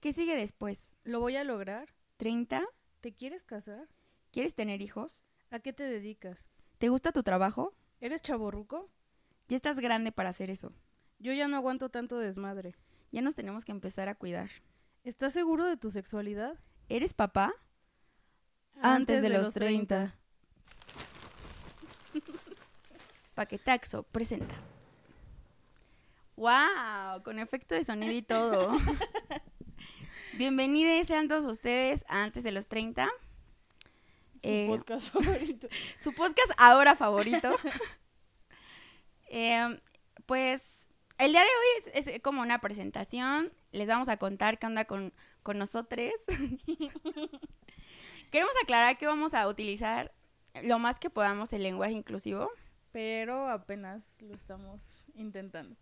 ¿Qué sigue después? ¿Lo voy a lograr? ¿30? ¿Te quieres casar? ¿Quieres tener hijos? ¿A qué te dedicas? ¿Te gusta tu trabajo? ¿Eres chaborruco? Ya estás grande para hacer eso. Yo ya no aguanto tanto desmadre. Ya nos tenemos que empezar a cuidar. ¿Estás seguro de tu sexualidad? ¿Eres papá? Antes de los 30. Paquetaxo presenta. ¡Wow! Con efecto de sonido y todo. Bienvenidos sean todos ustedes a Antes de los 30. Su Eh, podcast favorito. su podcast ahora favorito. Eh, pues el día de hoy es, es como una presentación. Les vamos a contar qué onda con, con nosotros. Queremos aclarar que vamos a utilizar lo más que podamos el lenguaje inclusivo. Pero apenas lo estamos intentando.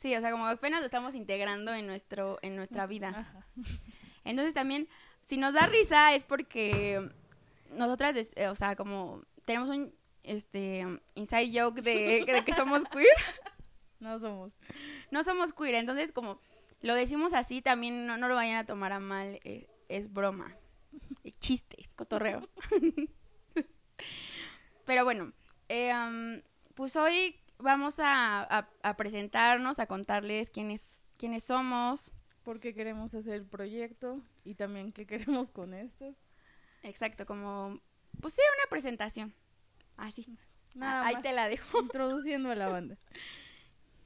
Sí, o sea, como apenas lo estamos integrando en, nuestro, en nuestra vida. Ajá. Entonces también, si nos da risa es porque nosotras, eh, o sea, como tenemos un este inside joke de, de que somos queer. No somos. No somos queer, entonces como lo decimos así, también no, no lo vayan a tomar a mal, eh, es broma, es chiste, es cotorreo. Pero bueno, eh, am, pues hoy vamos a, a- a presentarnos, a contarles quiénes, quiénes somos. Porque queremos hacer el proyecto y también qué queremos con esto. Exacto, como, pues sí, una presentación. Así. Nada Ah, ahí te la dejo. Introduciendo a la banda.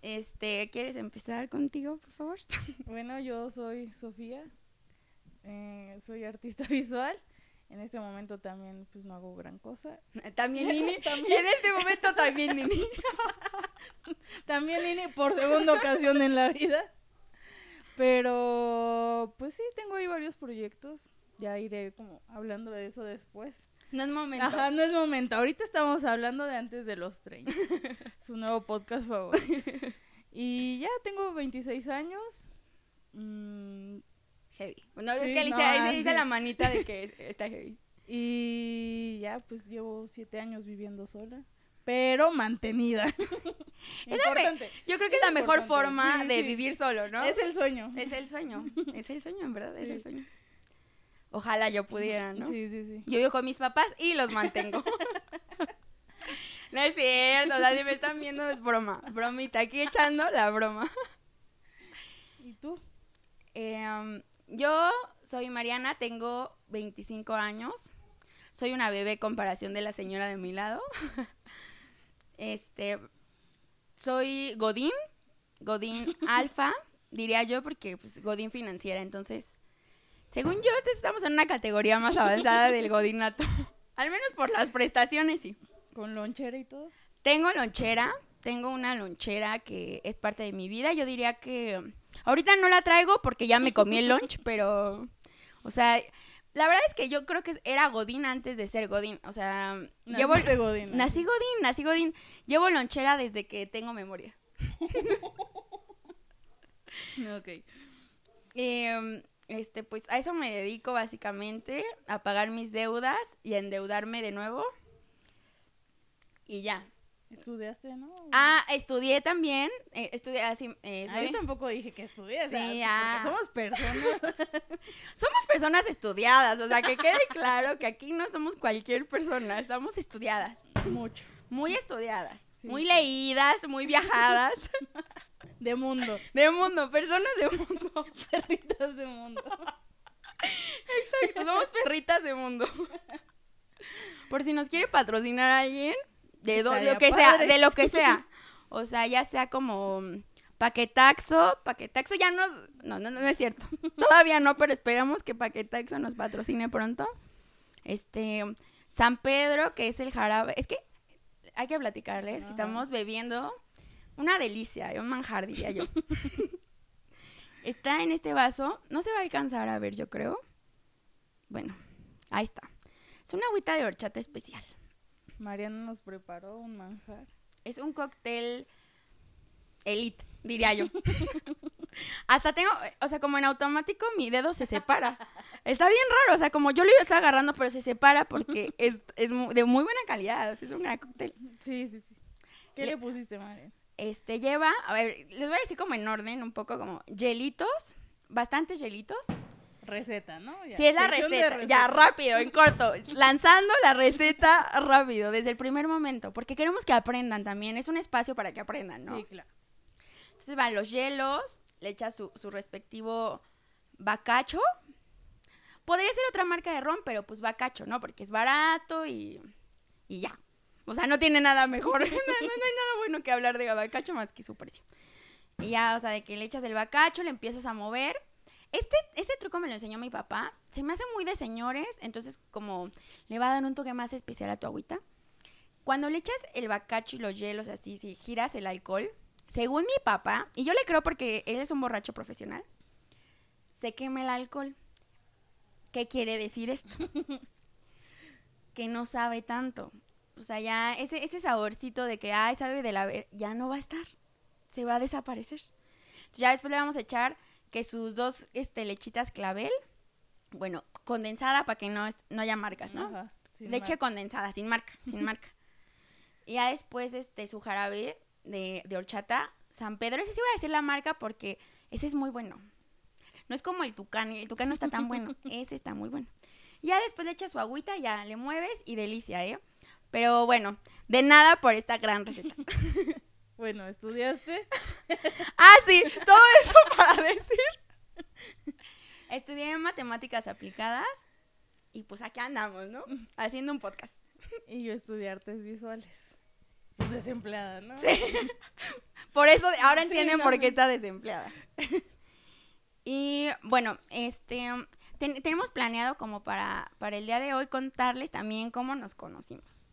Este, ¿quieres empezar contigo, por favor? Bueno, yo soy Sofía. eh, soy artista visual. En este momento también pues no hago gran cosa. También Nini. También. En este momento también Nini. También Nini por segunda ocasión en la vida. Pero pues sí, tengo ahí varios proyectos. Ya iré como hablando de eso después. No es momento. Ajá, no es momento. Ahorita estamos hablando de antes de los 30. Su nuevo podcast favorito. Y ya tengo 26 años. Mm, Heavy. No, Sí, es que no, Alicia ah, dice la manita de que está heavy. y ya pues llevo 7 años viviendo sola. Pero mantenida. Importante. Yo creo que es Es la mejor forma sí, de sí. vivir solo, ¿no? Es el sueño. Es el sueño. Es el sueño, en verdad, es el sueño. Ojalá yo pudiera, ¿no? Sí, sí, sí. Yo vivo con mis papás y los mantengo. no es cierto, o sea, si me están viendo es broma. Bromita, aquí echando la broma. ¿Y tú? Eh, um, yo soy Mariana, tengo 25 años. Soy una bebé comparación de la señora de mi lado. este, soy Godín, Godín alfa, diría yo, porque pues Godín financiera. Entonces, según yo, estamos en una categoría más avanzada del Godinato. Al menos por las prestaciones, sí. ¿Con lonchera y todo? Tengo lonchera, tengo una lonchera que es parte de mi vida. Yo diría que ahorita no la traigo porque ya me comí el lunch, pero, o sea, la verdad es que yo creo que era Godín antes de ser Godín. O sea, llevo, Naciste Godín, ¿no? nací Godín, nací Godín. Llevo lonchera desde que tengo memoria. Ok. Eh, este, pues a eso me dedico básicamente, a pagar mis deudas y a endeudarme de nuevo. Y ya. ¿Estudiaste, no? Ah, estudié también. eh, estudié así. eh, Ah, yo tampoco dije que estudié. Sí, porque ah. Somos personas. Somos personas estudiadas, o sea, que quede claro que aquí no somos cualquier persona, estamos estudiadas, Mucho. muy estudiadas, Sí. muy leídas, muy viajadas, De mundo. de mundo, personas de mundo. Perritas de mundo. Exacto, somos perritas de mundo. Por si nos quiere patrocinar alguien, de do- lo que sea, de lo que sea. O sea, ya sea como paquetaxo, paquetaxo ya no, no, no, no es cierto. Todavía no, pero esperamos que paquetaxo nos patrocine pronto. Este, San Pedro, que es el jarabe, es que hay que platicarles que estamos bebiendo una delicia, un manjar diría yo. Está en este vaso, no se va a alcanzar a ver, yo creo. Bueno, ahí está. Es una agüita de horchata especial. Mariana nos preparó un manjar. Es un cóctel elite, diría yo. Hasta tengo, o sea, como en automático mi dedo se separa. Está bien raro, o sea, como yo lo iba a estar agarrando, pero se separa porque es, es de muy buena calidad, o sea, es un gran cóctel. Sí, sí, sí. ¿Qué Le- le, pusiste, Mariana? Este lleva, a ver, les voy a decir como en orden, un poco como hielitos, bastantes hielitos. Receta, ¿no? Ya. Si es la receta, ya rápido, en corto, lanzando la receta rápido, desde el primer momento, porque queremos que aprendan también, es un espacio para que aprendan, ¿no? Sí, claro. Entonces van los hielos, le echas su, su respectivo bacacho. Podría ser otra marca de ron, pero pues bacacho, ¿no? Porque es barato y, y ya. O sea, no tiene nada mejor. no, no- no hay nada bueno que hablar de bacacho más que su precio. Y ya, o sea, de que le echas el bacacho, le empiezas a mover. Este, este truco me lo enseñó mi papá. Se me hace muy de señores, entonces como le va a dar un toque más especial a tu agüita. Cuando le echas el bacacho y los hielos así, si giras el alcohol, según mi papá, y yo le creo porque él es un borracho profesional, se quema el alcohol. ¿Qué quiere decir esto? que no sabe tanto. O sea, ya ese, ese saborcito de que, ay, sabe de la... ver- ya no va a estar. Se va a desaparecer. Ya después le vamos a echar que sus dos este, lechitas clavel, bueno, condensada para que no, no haya marcas, ¿no? Ajá, Leche condensada, sin marca, sin marca. Y ya después este su jarabe de, de horchata San Pedro. Ese sí voy a decir la marca porque ese es muy bueno. No es como el tucán, el tucán no está tan bueno. Ese está muy bueno. Ya después le echas su agüita, ya le mueves y delicia, ¿eh? Pero bueno, de nada por esta gran receta. Bueno, estudiaste. ah, sí, todo eso para decir. Estudié matemáticas aplicadas y pues aquí andamos, ¿no? Haciendo un podcast. Y yo estudié artes visuales. Pues desempleada, ¿no? Por eso ahora Sí, entienden no, por qué está desempleada. y bueno, este ten- tenemos planeado como para, para el día de hoy contarles también cómo nos conocimos.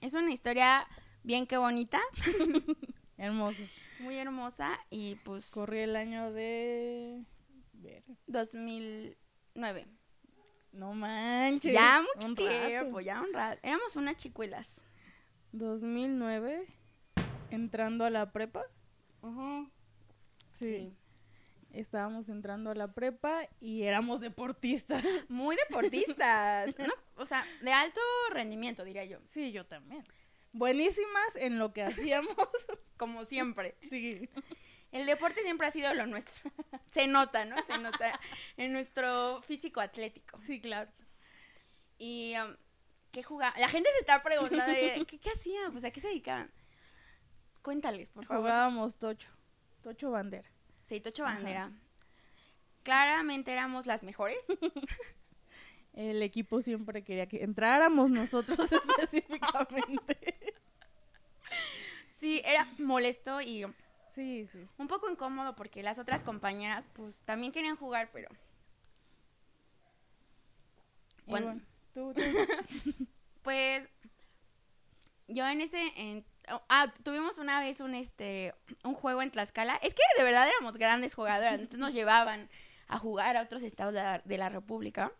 Es una historia bien que bonita, Hermoso. muy hermosa y pues Corrí el año de... ver, 2009. No manches. Ya mucho un tiempo, rato. ya un rato. Éramos unas chicuelas. 2009, entrando a la prepa. Sí. Estábamos entrando a la prepa y éramos deportistas. Muy deportistas. ¿no? O sea, de alto rendimiento, diría yo. Sí, yo también. Buenísimas en lo que hacíamos. Como siempre. Sí. El deporte siempre ha sido lo nuestro. Se nota, ¿no? Se nota en nuestro físico atlético. Sí, claro. Y um, ¿qué jugaba? La gente se está preguntando, ¿qué, qué hacían? Pues a qué se dedicaban. Cuéntales, por favor. Jugábamos tocho. Tocho bandera. Sí, Tocho Ajá. Bandera. Claramente éramos las mejores. El equipo siempre quería que entráramos nosotros específicamente. Sí, era molesto y Sí, sí. un poco incómodo porque las otras compañeras pues también querían jugar, pero bueno, tú, tú. Pues yo en ese en- ah, tuvimos una vez un este un juego en Tlaxcala. Es que de verdad éramos grandes jugadoras, entonces nos llevaban a jugar a otros estados de la, de la República.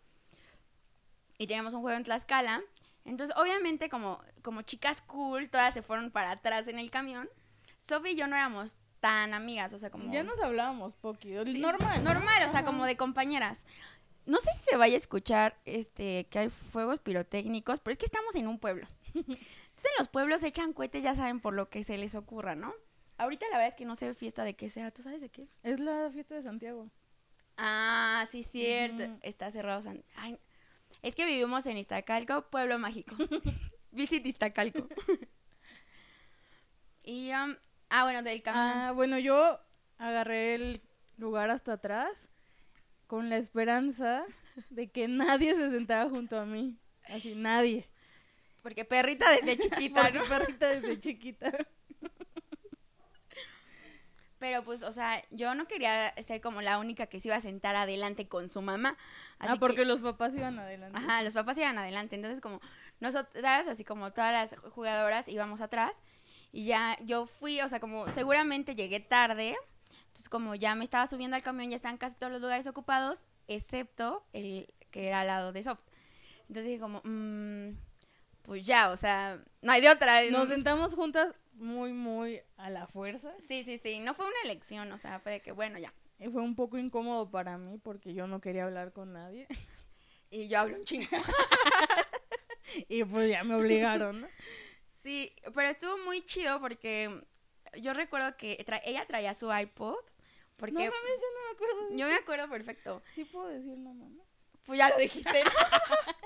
Y teníamos un juego en Tlaxcala. Entonces, obviamente, como, como chicas cool, todas se fueron para atrás en el camión. Sophie y yo no éramos tan amigas, o sea, como... Ya nos hablábamos poquito. Sí, Normal. ¿no? Normal, o sea, Ajá. como de compañeras. No sé si se vaya a escuchar este que hay fuegos pirotécnicos, pero es que estamos en un pueblo. Entonces en los pueblos echan cohetes, ya saben por lo que se les ocurra, ¿no? Ahorita la verdad es que no sé fiesta de qué sea, ¿tú sabes de qué es? Es la fiesta de Santiago. Ah, sí, cierto. Está cerrado. San- Ay, es que vivimos en Iztacalco, pueblo mágico. Visit Iztacalco. y, um, ah, bueno, del camión. Ah, bueno, yo agarré el lugar hasta atrás con la esperanza de que nadie se sentara junto a mí. Así, nadie. Porque perrita desde chiquita, ¿no? perrita desde chiquita. Pero pues, o sea, yo no quería ser como la única que se iba a sentar adelante con su mamá. Así ah, porque que- los papás iban adelante. Ajá, los papás iban adelante. Entonces, como nosotras, así como todas las jugadoras, íbamos atrás. Y ya yo fui, o sea, como seguramente llegué tarde. Entonces, como ya me estaba subiendo al camión, ya estaban casi todos los lugares ocupados, excepto el que era al lado de Soft. Entonces dije como, mm, pues ya, o sea, no hay de otra. Nos sentamos juntas muy, muy a la fuerza. Sí, sí, sí, no fue una elección, o sea, fue de que, bueno, ya. Y fue un poco incómodo para mí porque yo no quería hablar con nadie. Y yo hablo un chingo. Y pues ya me obligaron, ¿no? Sí, pero estuvo muy chido porque yo recuerdo que tra- ella traía su iPod Porque No mames, yo no me acuerdo. de- yo me acuerdo perfecto. Sí puedo decir no mames. Pues ya lo dijiste.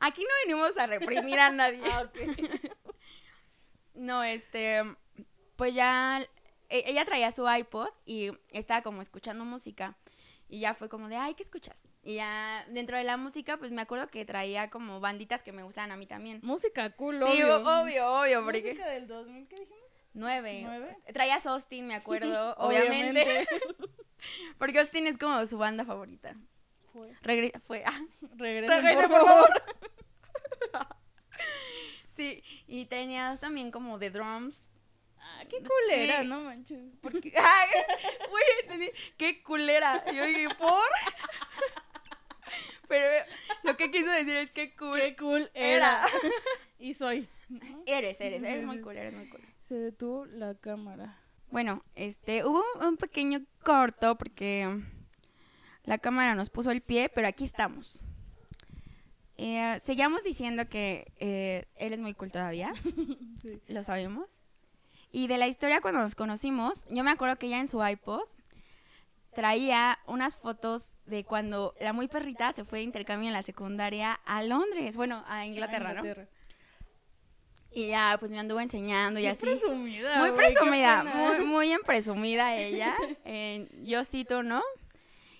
Aquí no venimos a reprimir a nadie. Ah. No, este, pues ya, ella traía su iPod y estaba como escuchando música. Y ya fue como de, ay, ¿qué escuchas? Y ya dentro de la música, pues me acuerdo que traía como banditas que me gustaban a mí también. Música cool, Sí, obvio. obvio, obvio, porque... Música del 2000, ¿qué dijimos? Nueve. ¿Nueve? Traía a Austin, me acuerdo, obviamente. Obviamente. Porque Austin es como su banda favorita. Fue. Regre- fue, ah, Regresen, Regrese, por, por favor. sí, y tenía también como de drums. Ah, qué culera, Sí. no manches. Porque, ay, güey, qué culera. Yo dije, ¿por? Pero lo que quiso decir es que cool. Qué cool Era. era. y soy. ¿no? Eres, eres, eres muy cool, eres muy cool. Se detuvo la cámara. Bueno, este, hubo un, un pequeño corto porque la cámara nos puso el pie, pero aquí estamos. Eh, seguíamos diciendo que eh, eres muy cool todavía, Sí. lo sabemos. Y de la historia cuando nos conocimos, yo me acuerdo que ella en su iPod traía unas fotos de cuando la muy perrita se fue de intercambio en la secundaria a Londres, bueno, a Inglaterra, ¿no? Y ya, pues me anduvo enseñando y Qué así. presumida. Muy presumida, pena. muy, muy en presumida ella. En yo tú no.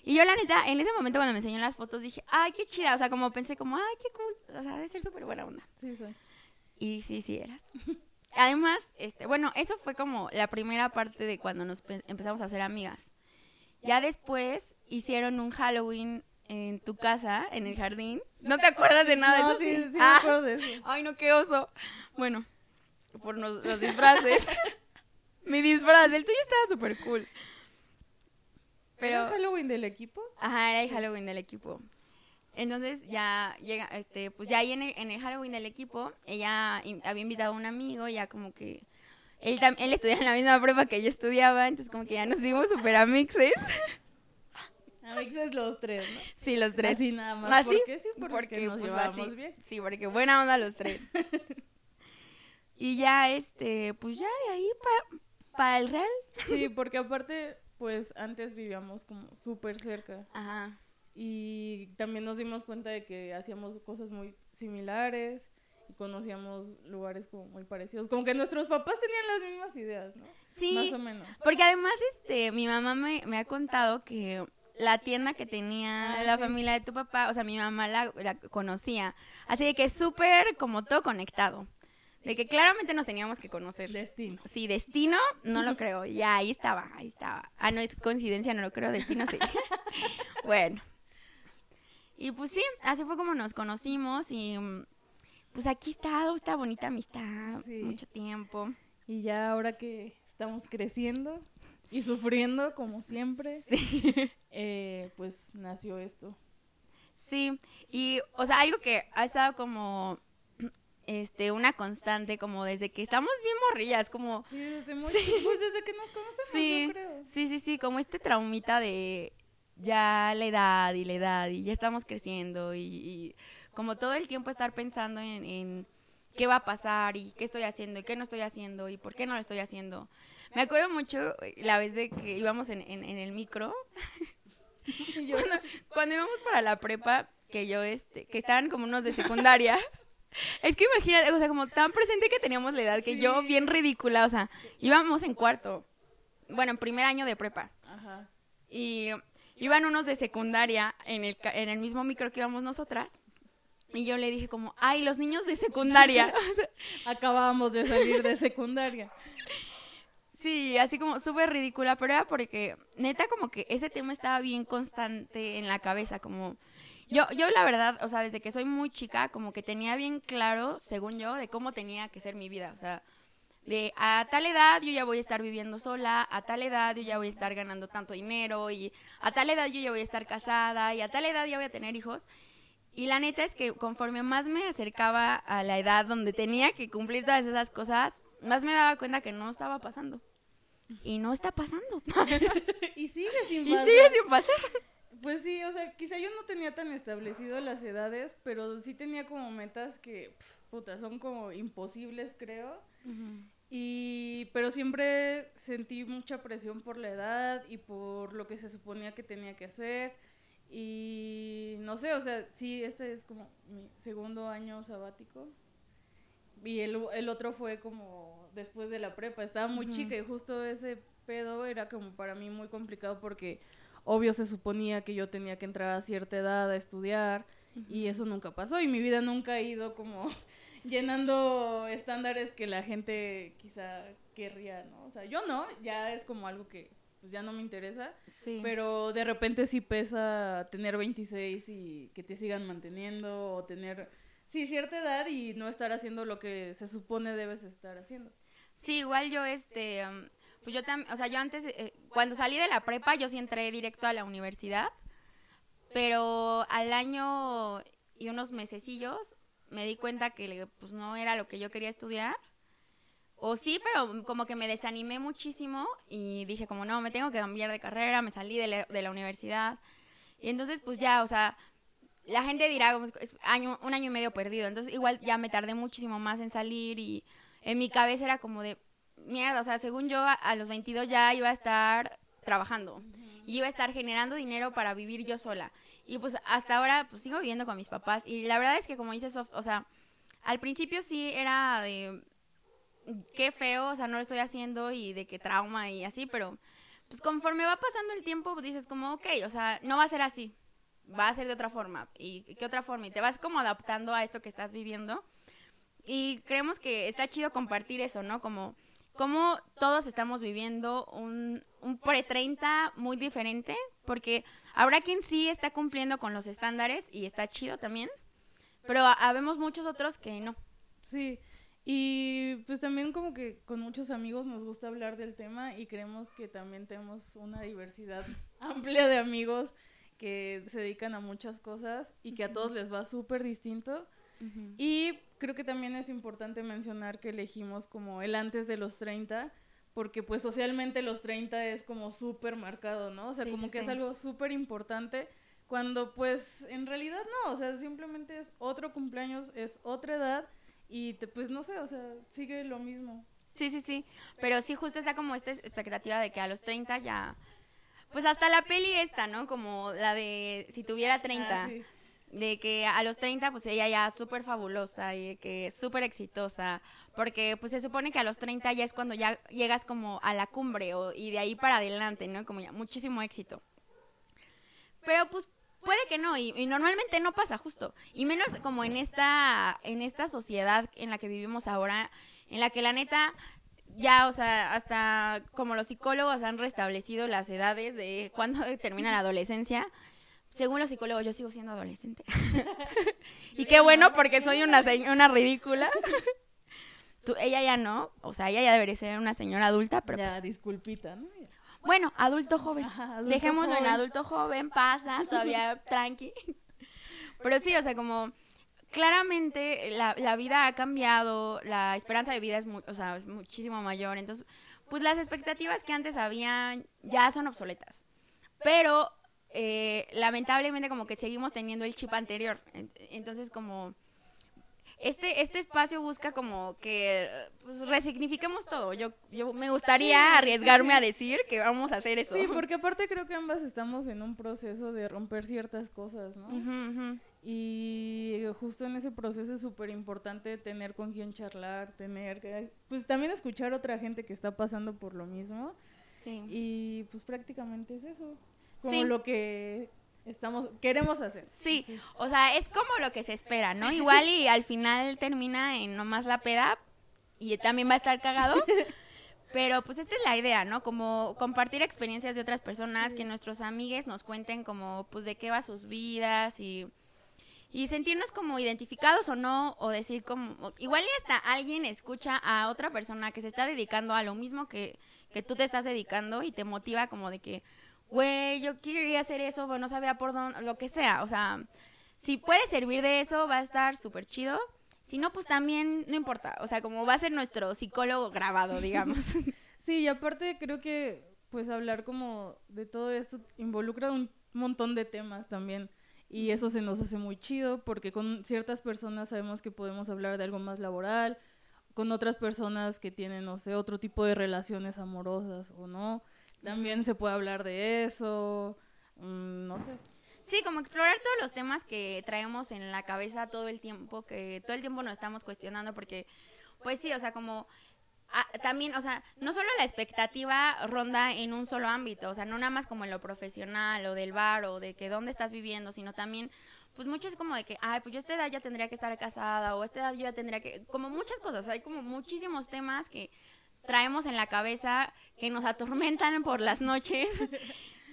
Y yo, la neta, en ese momento cuando me enseñó las fotos dije, ay, qué chida. O sea, como pensé, como, ay, qué cool. O sea, debe ser súper buena onda. Sí, soy. Y sí, sí eras. Además, este, bueno, eso fue como la primera parte de cuando nos pe- empezamos a hacer amigas. Ya después hicieron un Halloween en tu casa, en el jardín. ¿No te acuerdas de nada No, eso? sí, sí, me Ah. acuerdo de eso. Ay, no, qué oso. Bueno, por los disfraces. Mi disfraz, el tuyo estaba súper cool. ¿Era Pero, Halloween del equipo? ajá, era el Halloween del equipo. Entonces ya llega, este, pues ya ahí en el, en el Halloween del equipo, ella in- había invitado a un amigo, ya como que él, tam- él estudiaba en la misma prueba que yo estudiaba, entonces como que ya nos dimos súper amixes. Amixes los tres, ¿no? Sí, los tres. Así nada más. ¿Ah, sí? ¿Por qué? Sí, porque, nos pues, así. bien. Sí, porque buena onda los tres. y ya, este, pues ya de ahí para el Real. Sí, porque aparte, pues antes vivíamos como súper cerca. Ajá. Y también nos dimos cuenta de que hacíamos cosas muy similares y conocíamos lugares como muy parecidos. Como que nuestros papás tenían las mismas ideas, ¿no? Sí, Más o menos. porque además, este, mi mamá me, me ha contado que la tienda que tenía Ah, la sí. familia de tu papá, o sea, mi mamá la, la conocía. Así de que súper como todo conectado. De que claramente nos teníamos que conocer. Destino. Sí, destino, no lo creo. Ya, ahí estaba, ahí estaba. Ah, no es coincidencia, no lo creo. Destino, sí. bueno. Y pues sí, así fue como nos conocimos y mm, pues aquí está, esta bonita amistad. Sí. Mucho tiempo. Y ya ahora que estamos creciendo y sufriendo, como siempre, eh, pues nació esto. Sí, y o sea, algo que ha estado como este una constante como desde que estamos bien morrillas, como Sí, desde muy pues desde que nos conocemos, sí, yo creo. sí, sí, sí, como este traumita de ya la edad y la edad y ya estamos creciendo y, y como todo el tiempo estar pensando en, en qué va a pasar y qué estoy haciendo y qué no estoy haciendo y por qué no lo estoy haciendo. Me acuerdo mucho eh, la vez de que íbamos en, en, en el micro cuando, cuando íbamos para la prepa, que yo, este, que estaban como unos de secundaria. Es que imagínate, o sea, como tan presente que teníamos la edad, que yo Sí. bien ridícula, o sea, íbamos en cuarto, bueno, en primer año de prepa, Ajá. y iban unos de secundaria en el, en el mismo micro que íbamos nosotras, y yo le dije como, ay, los niños de secundaria. Acabábamos de salir de secundaria. Sí, así como súper ridícula, pero era porque neta como que ese tema estaba bien constante en la cabeza, como yo, yo la verdad, o sea, desde que soy muy chica, como que tenía bien claro, según yo, de cómo tenía que ser mi vida, o sea, de a tal edad yo ya voy a estar viviendo sola, a tal edad yo ya voy a estar ganando tanto dinero y a tal edad yo ya voy a estar casada y a tal edad ya voy a tener hijos. Y la neta es que conforme más me acercaba a la edad donde tenía que cumplir todas esas cosas, más me daba cuenta que no estaba pasando. Y no está pasando. y sigue sin y pasar. sigue sin pasar. Pues sí, o sea, quizá yo no tenía tan establecido las edades, pero sí tenía como metas que, puta, son como imposibles, creo. Y, pero siempre sentí mucha presión por la edad y por lo que se suponía que tenía que hacer. Y no sé, o sea, sí, este es como mi segundo año sabático. Y el, el otro fue como después de la prepa. Estaba muy chica y justo ese pedo era como para mí muy complicado porque obvio se suponía que yo tenía que entrar a cierta edad a estudiar y eso nunca pasó y mi vida nunca ha ido como llenando estándares que la gente quizá querría, ¿no? O sea, yo no, ya es como algo que pues ya no me interesa, Sí. pero de repente sí pesa tener 26 y que te sigan manteniendo o tener, sí, cierta edad y no estar haciendo lo que se supone debes estar haciendo. Sí, igual yo, este, um, pues yo también, o sea, yo antes, eh, cuando salí de la prepa, yo sí entré directo a la universidad, pero al año y unos mesecillos me di cuenta que pues no era lo que yo quería estudiar. O sí, pero como que me desanimé muchísimo y dije como no, me tengo que cambiar de carrera, me salí de la, de la universidad. Y entonces pues ya, o sea, la gente dirá es año, un año y medio perdido. Entonces igual ya me tardé muchísimo más en salir y en mi cabeza era como de mierda, o sea, según yo a, a los 22 ya iba a estar trabajando y iba a estar generando dinero para vivir yo sola. Y pues hasta ahora pues sigo viviendo con mis papás y la verdad es que como dices, o sea, al principio sí era de qué feo, o sea, no lo estoy haciendo y de qué trauma y así, pero pues conforme va pasando el tiempo pues, dices como, ok, o sea, no va a ser así, va a ser de otra forma. ¿Y qué otra forma? Y te vas como adaptando a esto que estás viviendo. Y creemos que está chido compartir eso, ¿no? Como, como todos estamos viviendo un, un pre-30 muy diferente, porque habrá quien sí está cumpliendo con los estándares y está chido también, pero habemos muchos otros que no. Sí, y pues también como que con muchos amigos nos gusta hablar del tema y creemos que también tenemos una diversidad amplia de amigos que se dedican a muchas cosas y que a todos les va súper distinto. Y creo que también es importante mencionar que elegimos como el antes de los 30, porque pues socialmente los 30 es como súper marcado, ¿no? O sea, Sí, como sí, que es algo súper importante, cuando pues en realidad no, o sea, simplemente es otro cumpleaños, es otra edad y te, pues no sé, o sea, sigue lo mismo. Sí, sí, sí. Pero sí, justo está como esta expectativa de que a los 30 ya. Pues hasta la peli esta, ¿no? Como la de si tuviera 30. Ah, sí. De que a los 30, pues ella ya súper fabulosa y que súper exitosa. Porque pues se supone que a los 30 ya es cuando ya llegas como a la cumbre o, y de ahí para adelante, ¿no? Como ya muchísimo éxito. Pero pues puede que no y, y normalmente no pasa justo. Y menos como en esta, en esta sociedad en la que vivimos ahora, en la que la neta ya, o sea, hasta como los psicólogos han restablecido las edades de cuándo termina la adolescencia. Según los psicólogos, yo sigo siendo adolescente. y qué bueno, porque soy una, una ridícula. Tú- ella ya no, o sea, ella ya debería ser una señora adulta, pero ya, pues, disculpita, ¿no? bueno, adulto joven. Ajá, adulto Dejémoslo en adulto joven, pasa, todavía tranqui. Pero sí, o sea, como claramente la, la vida ha cambiado, la esperanza de vida es, mu- o sea, es muchísimo mayor, entonces, pues las expectativas que antes habían ya son obsoletas. Pero eh, lamentablemente como que seguimos teniendo el chip anterior, Ent- entonces como este, este espacio busca como que pues, resignifiquemos todo. Yo, yo me gustaría arriesgarme a decir que vamos a hacer eso. Sí, porque aparte creo que ambas estamos en un proceso de romper ciertas cosas, ¿no? Y justo en ese proceso es súper importante tener con quién charlar, tener que, pues también escuchar a otra gente que está pasando por lo mismo. Sí. Y pues prácticamente es eso, como Sí. lo que estamos, queremos hacer. Sí, o sea, es como lo que se espera, ¿no? Igual y al final termina en nomás la peda y también va a estar cagado. Pero pues esta es la idea, ¿no? Como compartir experiencias de otras personas, que nuestros amigues nos cuenten como pues de qué va sus vidas y, y sentirnos como identificados o no, o decir como, igual y hasta alguien escucha a otra persona que se está dedicando a lo mismo que, que tú te estás dedicando y te motiva como de que, güey, yo quería hacer eso, pero no sabía por dónde, lo que sea, o sea, si puede servir de eso, va a estar súper chido. Si no, pues también no importa. O sea, como va a ser nuestro psicólogo grabado, digamos. Sí, y aparte creo que pues hablar como de todo esto involucra un montón de temas también. Y eso se nos hace muy chido porque con ciertas personas sabemos que podemos hablar de algo más laboral, con otras personas que tienen, no sé, otro tipo de relaciones amorosas o no. También se puede hablar de eso, mm, no sé. Sí, como explorar todos los temas que traemos en la cabeza todo el tiempo, que todo el tiempo nos estamos cuestionando, porque, pues sí, o sea, como ah, también, o sea, no solo la expectativa ronda en un solo ámbito, o sea, no nada más como en lo profesional o del bar o de que dónde estás viviendo, sino también, pues mucho es como de que, ay, pues yo a esta edad ya tendría que estar casada o a esta edad yo ya tendría que, como muchas cosas, hay como muchísimos temas que traemos en la cabeza que nos atormentan por las noches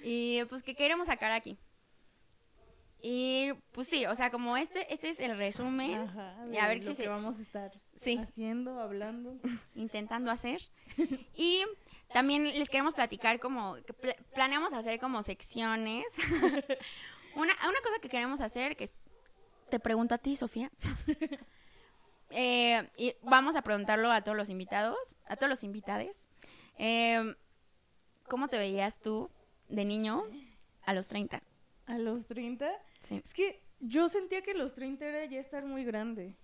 y pues que queremos sacar aquí. Y pues sí, o sea, como este, este es el resumen. Ajá, y a ver de si lo se- que vamos a estar Sí. haciendo, hablando. intentando hacer. Y también les queremos platicar como, que pla- planeamos hacer como secciones. una, una cosa que queremos hacer, que te pregunto a ti, Sofía. Eh, y vamos a preguntarlo a todos los invitados, a todos los invitades. Eh, ¿Cómo te veías tú de niño a los 30? A los 30. Sí. Es que yo sentía que los 30 era ya estar muy grande.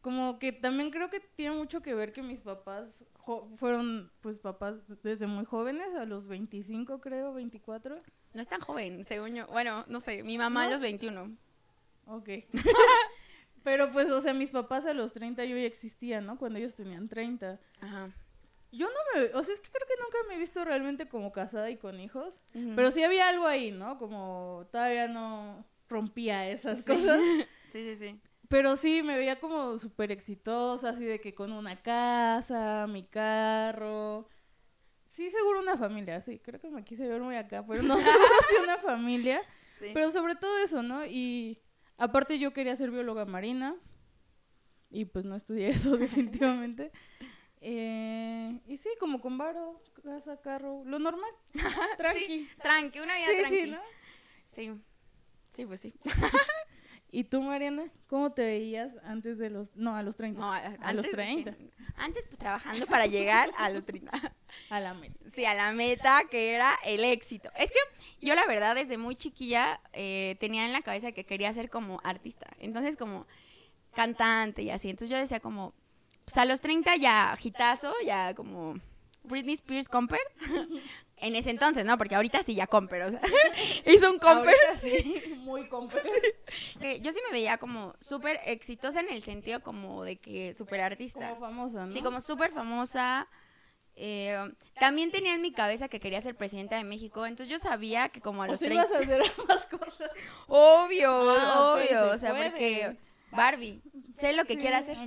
Como que también creo que tiene mucho que ver que mis papás fueron pues papás desde muy jóvenes, a los 25 creo, 24. No es tan joven, según yo. Bueno, no sé, mi mamá a No los sé. 21. Ok. Pero pues, o sea, mis papás a los 30 yo ya existía, ¿no? Cuando ellos tenían 30. Ajá. Yo no me, o sea, es que creo que nunca me he visto realmente como casada y con hijos. Pero sí había algo ahí, ¿no? Como todavía no rompía esas cosas. Sí, sí, sí. Pero sí, me veía como súper exitosa, así de que con una casa, mi carro. Sí, seguro una familia, sí, creo que me quise ver muy acá, pero no seguro sí una familia. Sí. Pero sobre todo eso, ¿no? Y aparte yo quería ser bióloga marina y pues no estudié eso definitivamente. Eh, y sí, como con varo, casa, carro, lo normal, tranqui. Sí, tranqui, una vida Sí, tranqui. sí, ¿no? Sí, sí, pues sí. ¿Y tú, Mariana? ¿Cómo te veías antes de los... No, a los 30. No, a, a los antes, 30. sí, antes pues, trabajando para llegar a los 30. A la meta. Sí, a la meta que era el éxito. Es que yo la verdad desde muy chiquilla eh, tenía en la cabeza que quería ser como artista. Entonces como cantante y así. Entonces yo decía como, pues a los 30 ya hitazo, ya como Britney Spears Comper. en ese entonces, ¿no? Porque ahorita sí ya Comper, o sea, hizo un Comper. Sí, muy comper. Eh, yo sí me veía como súper exitosa en el sentido como de que súper artista. Como famosa, ¿no? Sí, como súper famosa. Eh, también tenía en mi cabeza que quería ser presidenta de México, entonces yo sabía que como a los sea, 30... ibas a hacer más cosas. Obvio, Ah, obvio, o sea, puede. porque Barbie, sé lo que Sí, quiere hacer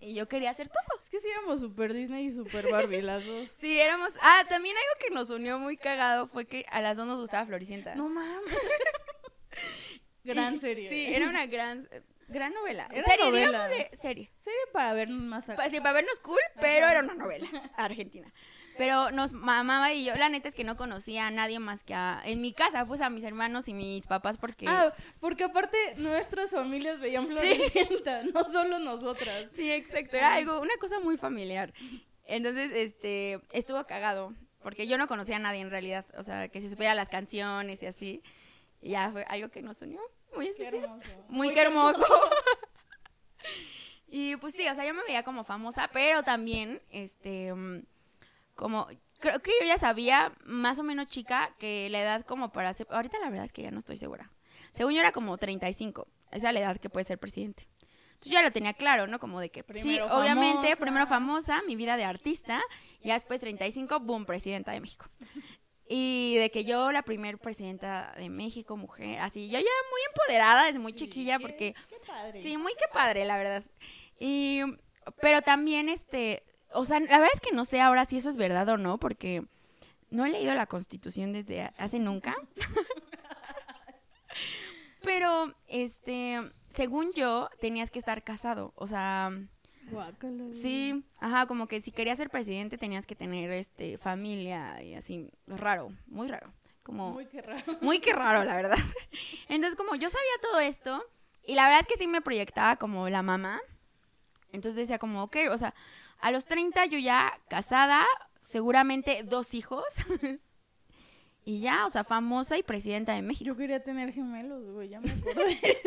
y yo quería hacer todo. Es que sí éramos super Disney y super Barbie las dos. Sí, éramos... Ah, también algo que nos unió muy cagado fue que a las dos nos gustaba Floricienta. No mames. Gran serie. Sí, era una gran, gran novela. Era serie, novela. digámosle, serie. Serie para ver más. Pues sí, para vernos cool, pero era una novela argentina. Pero nos mamaba y yo, la neta es que no conocía a nadie más que a, en mi casa, pues a mis hermanos y mis papás, porque... Ah, porque aparte nuestras familias veían Floricienta, no solo nosotras. Sí, exacto, era algo, una cosa muy familiar. Entonces, este, estuvo cagado, porque yo no conocía a nadie en realidad, o sea, que se supiera las canciones y así. Y ya fue algo que nos unió, muy especial. hermoso. Muy hermoso. y pues sí, o sea, yo me veía como famosa, pero también, este, mm, como, creo que yo ya sabía, más o menos chica, que la edad como para ser, ahorita la verdad es que ya no estoy segura. Según yo era como 35, esa es la edad que puede ser presidente. Entonces ya lo tenía claro, ¿no? Como de que, sí, Primero obviamente, famosa. primero famosa, mi vida de artista, y después 35, boom, presidenta de México. Y de que yo, la primer presidenta de México, mujer, así, yo ya muy empoderada desde muy Sí, chiquilla, qué- porque Qué padre. Sí, muy que padre, la verdad. Y, pero también, este, o sea, la verdad es que no sé ahora si eso es verdad o no, porque no he leído la constitución desde hace nunca. pero, este, según yo, tenías que estar casado, o sea, Guácala. sí, ajá, como que si querías ser presidente tenías que tener, este, familia y así, raro, muy raro, como... Muy que raro. Muy que raro, la verdad. Entonces, como yo sabía todo esto, y la verdad es que sí me proyectaba como la mamá. Entonces decía como, ok, o sea, a los 30 yo ya casada, seguramente dos hijos. Y ya, o sea, famosa y presidenta de México. Yo quería tener gemelos, güey, ya me acordé.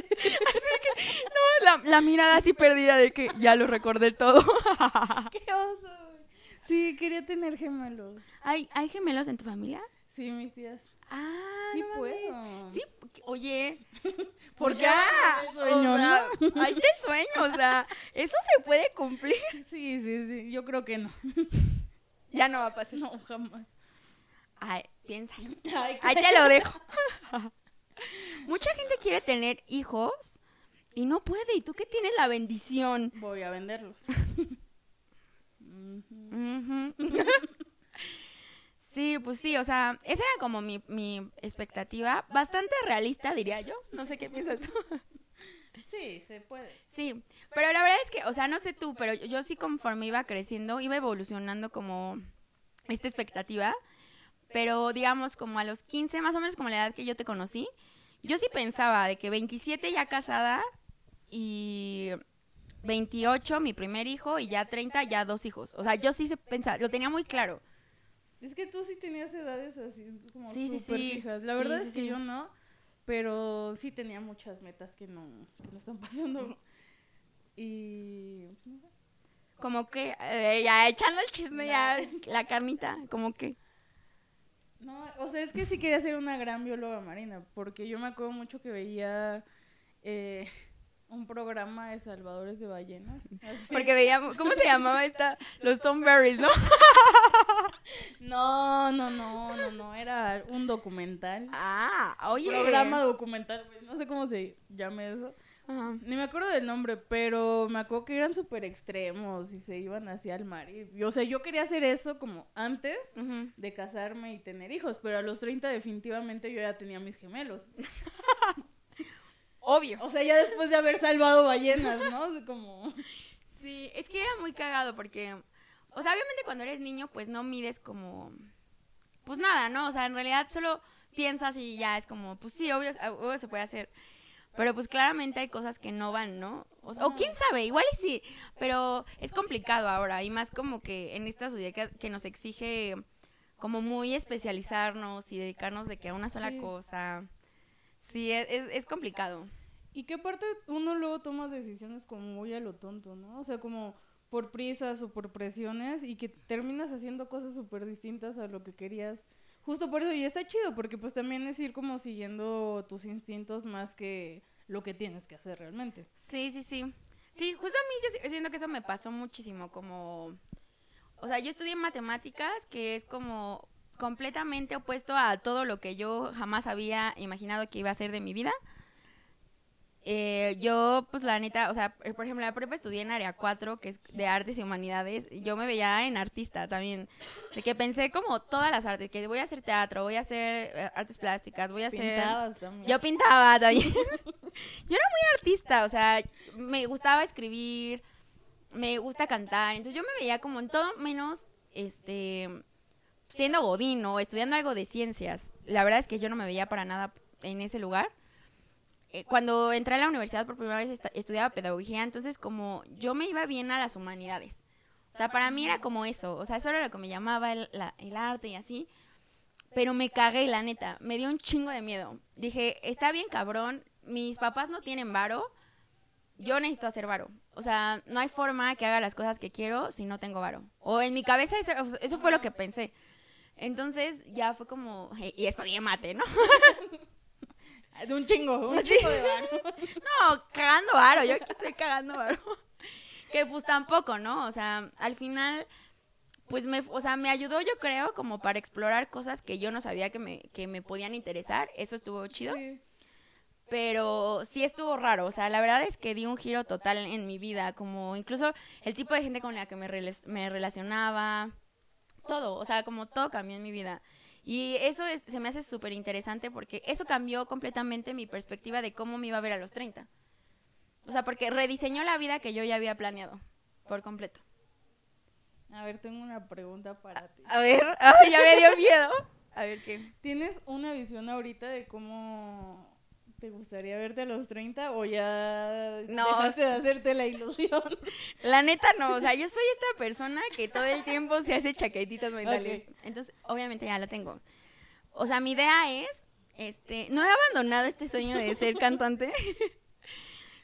La, la mirada así perdida de que ya lo recordé todo. ¡Qué oso, güey! Sí, quería tener gemelos. ¿Hay, ¿Hay gemelos en tu familia? Sí, mis tías. Ah, Sí no puedo. Sí, oye, ¿Por qué? ya, sueño, o sea, ahí está el sueño, o sea, eso se puede cumplir. Sí, sí, sí. Yo creo que no. Ya no va a pasar. No, jamás. Ay, piénsalo. Ay, Ahí te lo dejo. Mucha gente quiere tener hijos y no puede. ¿Y tú qué tienes la bendición? Voy a venderlos. Sí, pues sí, o sea, esa era como mi, mi expectativa. Bastante realista, diría yo. No sé qué piensas tú. Sí, se puede. Sí, pero la verdad es que, o sea, no sé tú, pero yo sí conforme iba creciendo, iba evolucionando como esta expectativa. Pero digamos, como a los 15, más o menos como la edad que yo te conocí, yo sí pensaba de que 27 ya casada y 28 mi primer hijo y ya 30 ya dos hijos. O sea, yo sí se pensaba, lo tenía muy claro. Es que tú sí tenías edades así como Sí, sí. fijas. La verdad es que yo no, pero sí tenía muchas metas que no, que no están pasando. Y pues. Como que, eh, ya echando el chisme, ya la carnita, como que... No, o sea, es que sí quería ser una gran bióloga marina, porque yo me acuerdo mucho que veía eh, un programa de salvadores de ballenas. así. Porque veíamos, ¿cómo se llamaba esta? Los Tom Berries, ¿no? No, no, no, no, no, era un documental. Ah, oye. Programa documental, no sé cómo se llame eso. Ajá. Ni me acuerdo del nombre, pero me acuerdo que eran súper extremos y se iban hacia el mar. Y, o sea, yo quería hacer eso como antes de casarme y tener hijos, pero a los 30 definitivamente yo ya tenía mis gemelos. Obvio. O sea, ya después de haber salvado ballenas, ¿no? O sea, como... Sí, es que era muy cagado porque, o sea, obviamente cuando eres niño, pues no mides como, pues nada, ¿no? O sea, en realidad solo piensas y ya es como, pues sí, obvio, obvio se puede hacer. Pero pues claramente hay cosas que no van, ¿no? O, o quién sabe, igual y sí, pero es complicado ahora y más como que en esta sociedad que, que nos exige como muy especializarnos y dedicarnos de que a una sola Sí. cosa. Sí, es, es, es complicado. Y que aparte uno luego toma decisiones como muy a lo tonto, ¿no? O sea, como por prisas o por presiones y que terminas haciendo cosas súper distintas a lo que querías. Justo por eso, y está chido, porque pues también es ir como siguiendo tus instintos más que lo que tienes que hacer realmente. Sí, sí, sí. Sí, justo a mí yo si- siento que eso me pasó muchísimo, como... O sea, yo estudié matemáticas, que es como completamente opuesto a todo lo que yo jamás había imaginado que iba a ser de mi vida. Eh, yo, pues la neta, o sea, por ejemplo, la prepa estudié en área 4, que es de artes y humanidades. Yo me veía en artista también. De que pensé como todas las artes, que voy a hacer teatro, voy a hacer eh, artes plásticas, voy a hacer... Pintabas también. Yo pintaba también. yo era muy artista, o sea, me gustaba escribir, me gusta cantar, entonces yo me veía como en todo menos, este, siendo godín o estudiando algo de ciencias. La verdad es que yo no me veía para nada en ese lugar. Eh, cuando entré a la universidad por primera vez estudiaba pedagogía, entonces como yo me iba bien a las humanidades. O sea, para mí era como eso, o sea, eso era lo que me llamaba el, la- el arte y así. Pero me cagué, la neta. Me dio un chingo de miedo. Dije, está bien cabrón. Mis papás no tienen varo. Yo necesito hacer varo. O sea, no hay forma que haga las cosas que quiero si no tengo varo. O en mi cabeza eso, eso fue lo que pensé. Entonces ya fue como... Y estudié mate, ¿no? De un chingo, un Sí. chingo de varo. No, cagando varo. Yo aquí estoy cagando varo. Que pues tampoco, ¿no? O sea, al final... Pues me, o sea, me ayudó yo creo como para explorar cosas que yo no sabía que me, que me podían interesar. Eso estuvo chido. Sí. pero sí estuvo raro. O sea, la verdad es que di un giro total en mi vida, como incluso el tipo de gente con la que me, me relacionaba, todo, o sea, como todo cambió en mi vida. Y eso es, se me hace súper interesante porque eso cambió completamente mi perspectiva de cómo me iba a ver a los 30. O sea, porque rediseñó la vida que yo ya había planeado, por completo. A ver, tengo una pregunta para ti. A ver, ay, ya me dio miedo. A ver qué. ¿Tienes una visión ahorita de cómo te gustaría verte a los 30 o ya No, dejaste de hacerte la ilusión? La neta no, o sea, yo soy esta persona que todo el tiempo se hace chaquetitas mentales. Entonces, obviamente ya la tengo. o sea, mi idea es, este, no he abandonado este sueño de ser cantante.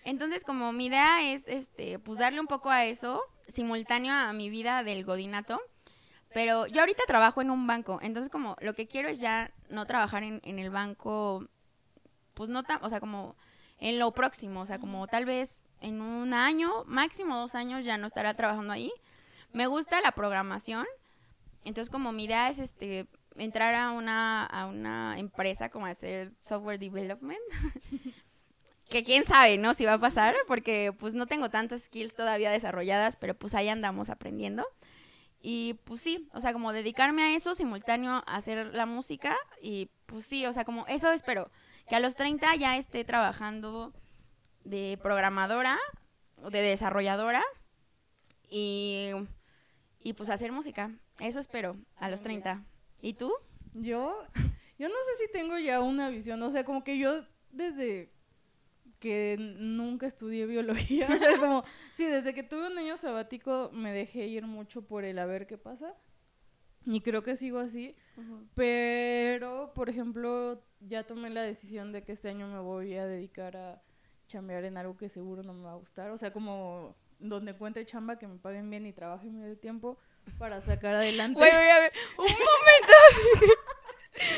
Entonces, como mi idea es, este, pues darle un poco a eso, simultáneo a mi vida del godinato. Pero yo ahorita trabajo en un banco, entonces como lo que quiero es ya no trabajar en, en el banco, pues no tan, o sea, como en lo próximo, o sea, como tal vez en un año, máximo dos años ya no estará trabajando ahí. Me gusta la programación, entonces como mi idea es este entrar a una, a una empresa como hacer software development. que quién sabe, ¿no? Si va a pasar, porque pues no tengo tantas skills todavía desarrolladas, pero pues ahí andamos aprendiendo. Y pues sí, o sea, como dedicarme a eso simultáneo a hacer la música y pues sí, o sea, como eso espero, que a los 30 ya esté trabajando de programadora o de desarrolladora y, y pues hacer música. Eso espero a los 30. ¿Y tú? Yo, yo no sé si tengo ya una visión, o sea, como que yo desde que nunca estudié biología, sí, desde que tuve un año sabático me dejé ir mucho por el a ver qué pasa. Y creo que sigo así, pero, por ejemplo, ya tomé la decisión de que este año me voy a dedicar a chambear en algo que seguro no me va a gustar, o sea, como donde encuentre chamba que me paguen bien y trabaje medio tiempo para sacar adelante. Güey, a ver, un momento.